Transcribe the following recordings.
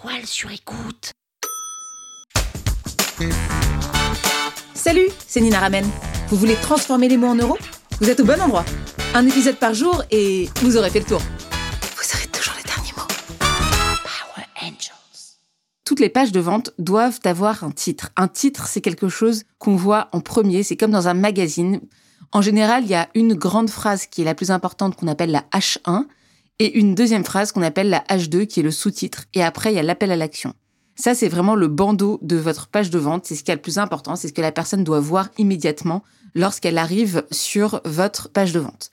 toile sur écoute. Salut, c'est Nina Ramen. Vous voulez transformer les mots en euros? Vous êtes au bon endroit. Un épisode par jour et vous aurez fait le tour. Vous aurez toujours les derniers mots. Power Angels. Toutes les pages de vente doivent avoir un titre. Un titre, c'est quelque chose qu'on voit en premier. C'est comme dans un magazine. En général, il y a une grande phrase qui est la plus importante qu'on appelle la H1 et une deuxième phrase qu'on appelle la H2 qui est le sous-titre. Et après, il y a l'appel à l'action. Ça, c'est vraiment le bandeau de votre page de vente. C'est ce qui est le plus important. C'est ce que la personne doit voir immédiatement lorsqu'elle arrive sur votre page de vente.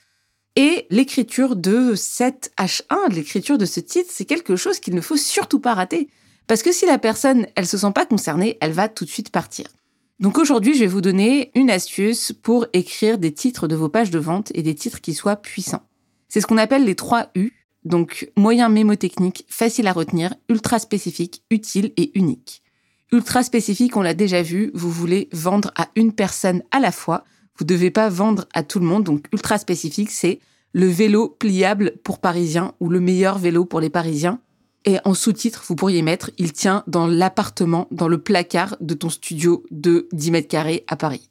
Et l'écriture de cette H1, l'écriture de ce titre, c'est quelque chose qu'il ne faut surtout pas rater. Parce que si la personne, elle se sent pas concernée, elle va tout de suite partir. Donc aujourd'hui, je vais vous donner une astuce pour écrire des titres de vos pages de vente et des titres qui soient puissants. C'est ce qu'on appelle les 3 U, donc moyen mémotechnique, facile à retenir, ultra spécifique, utile et unique. Ultra spécifique, on l'a déjà vu, vous voulez vendre à une personne à la fois, vous ne devez pas vendre à tout le monde, donc ultra spécifique, c'est le vélo pliable pour Parisiens ou le meilleur vélo pour les Parisiens. Et en sous-titre, vous pourriez mettre Il tient dans l'appartement, dans le placard de ton studio de 10 mètres carrés à Paris.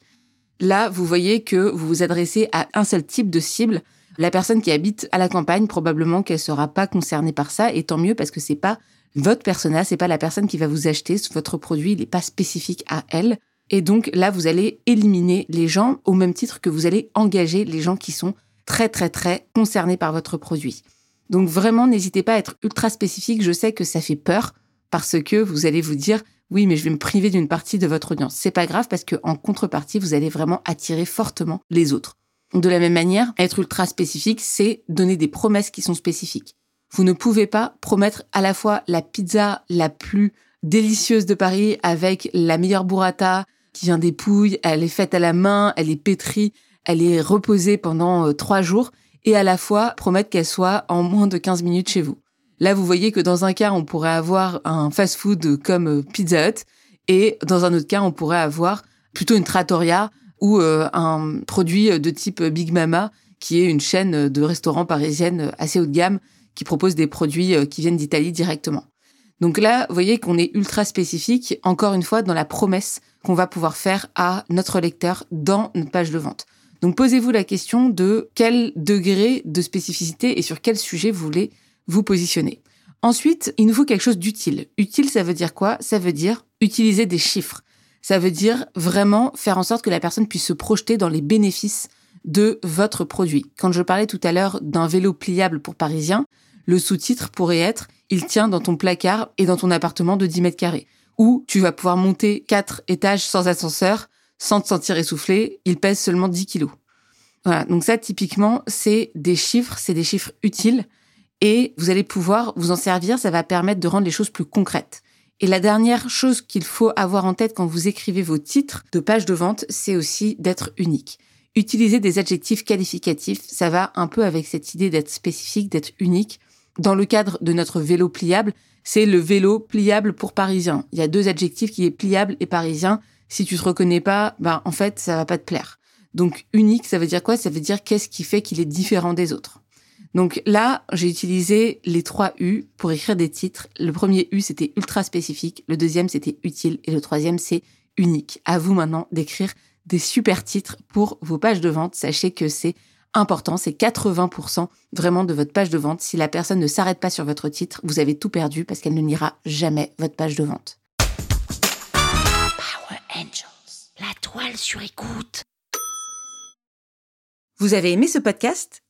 Là, vous voyez que vous vous adressez à un seul type de cible. La personne qui habite à la campagne, probablement qu'elle sera pas concernée par ça, et tant mieux parce que c'est pas votre persona, c'est pas la personne qui va vous acheter votre produit, il n'est pas spécifique à elle. Et donc là, vous allez éliminer les gens au même titre que vous allez engager les gens qui sont très très très concernés par votre produit. Donc vraiment, n'hésitez pas à être ultra spécifique. Je sais que ça fait peur parce que vous allez vous dire oui, mais je vais me priver d'une partie de votre audience. C'est pas grave parce que en contrepartie, vous allez vraiment attirer fortement les autres. De la même manière, être ultra spécifique, c'est donner des promesses qui sont spécifiques. Vous ne pouvez pas promettre à la fois la pizza la plus délicieuse de Paris avec la meilleure burrata qui vient des Pouilles, elle est faite à la main, elle est pétrie, elle est reposée pendant euh, trois jours et à la fois promettre qu'elle soit en moins de 15 minutes chez vous. Là, vous voyez que dans un cas, on pourrait avoir un fast-food comme euh, Pizza Hut et dans un autre cas, on pourrait avoir plutôt une trattoria ou euh, un produit de type Big Mama qui est une chaîne de restaurants parisienne assez haut de gamme qui propose des produits qui viennent d'Italie directement. Donc là, vous voyez qu'on est ultra spécifique, encore une fois, dans la promesse qu'on va pouvoir faire à notre lecteur dans notre page de vente. Donc posez-vous la question de quel degré de spécificité et sur quel sujet vous voulez vous positionner. Ensuite, il nous faut quelque chose d'utile. Utile, ça veut dire quoi? Ça veut dire utiliser des chiffres. Ça veut dire vraiment faire en sorte que la personne puisse se projeter dans les bénéfices de votre produit. Quand je parlais tout à l'heure d'un vélo pliable pour Parisiens, le sous-titre pourrait être Il tient dans ton placard et dans ton appartement de 10 mètres carrés. Ou tu vas pouvoir monter quatre étages sans ascenseur sans te sentir essoufflé, il pèse seulement 10 kilos. Voilà, donc ça typiquement, c'est des chiffres, c'est des chiffres utiles et vous allez pouvoir vous en servir, ça va permettre de rendre les choses plus concrètes. Et la dernière chose qu'il faut avoir en tête quand vous écrivez vos titres de page de vente, c'est aussi d'être unique. Utiliser des adjectifs qualificatifs, ça va un peu avec cette idée d'être spécifique, d'être unique. Dans le cadre de notre vélo pliable, c'est le vélo pliable pour parisien. Il y a deux adjectifs qui est pliable et parisien. Si tu te reconnais pas, ben en fait, ça va pas te plaire. Donc unique, ça veut dire quoi? Ça veut dire qu'est-ce qui fait qu'il est différent des autres. Donc là, j'ai utilisé les trois U pour écrire des titres. Le premier U, c'était ultra spécifique. Le deuxième, c'était utile. Et le troisième, c'est unique. À vous maintenant d'écrire des super titres pour vos pages de vente. Sachez que c'est important, c'est 80% vraiment de votre page de vente. Si la personne ne s'arrête pas sur votre titre, vous avez tout perdu parce qu'elle ne lira jamais votre page de vente. Angels. La toile sur écoute. Vous avez aimé ce podcast?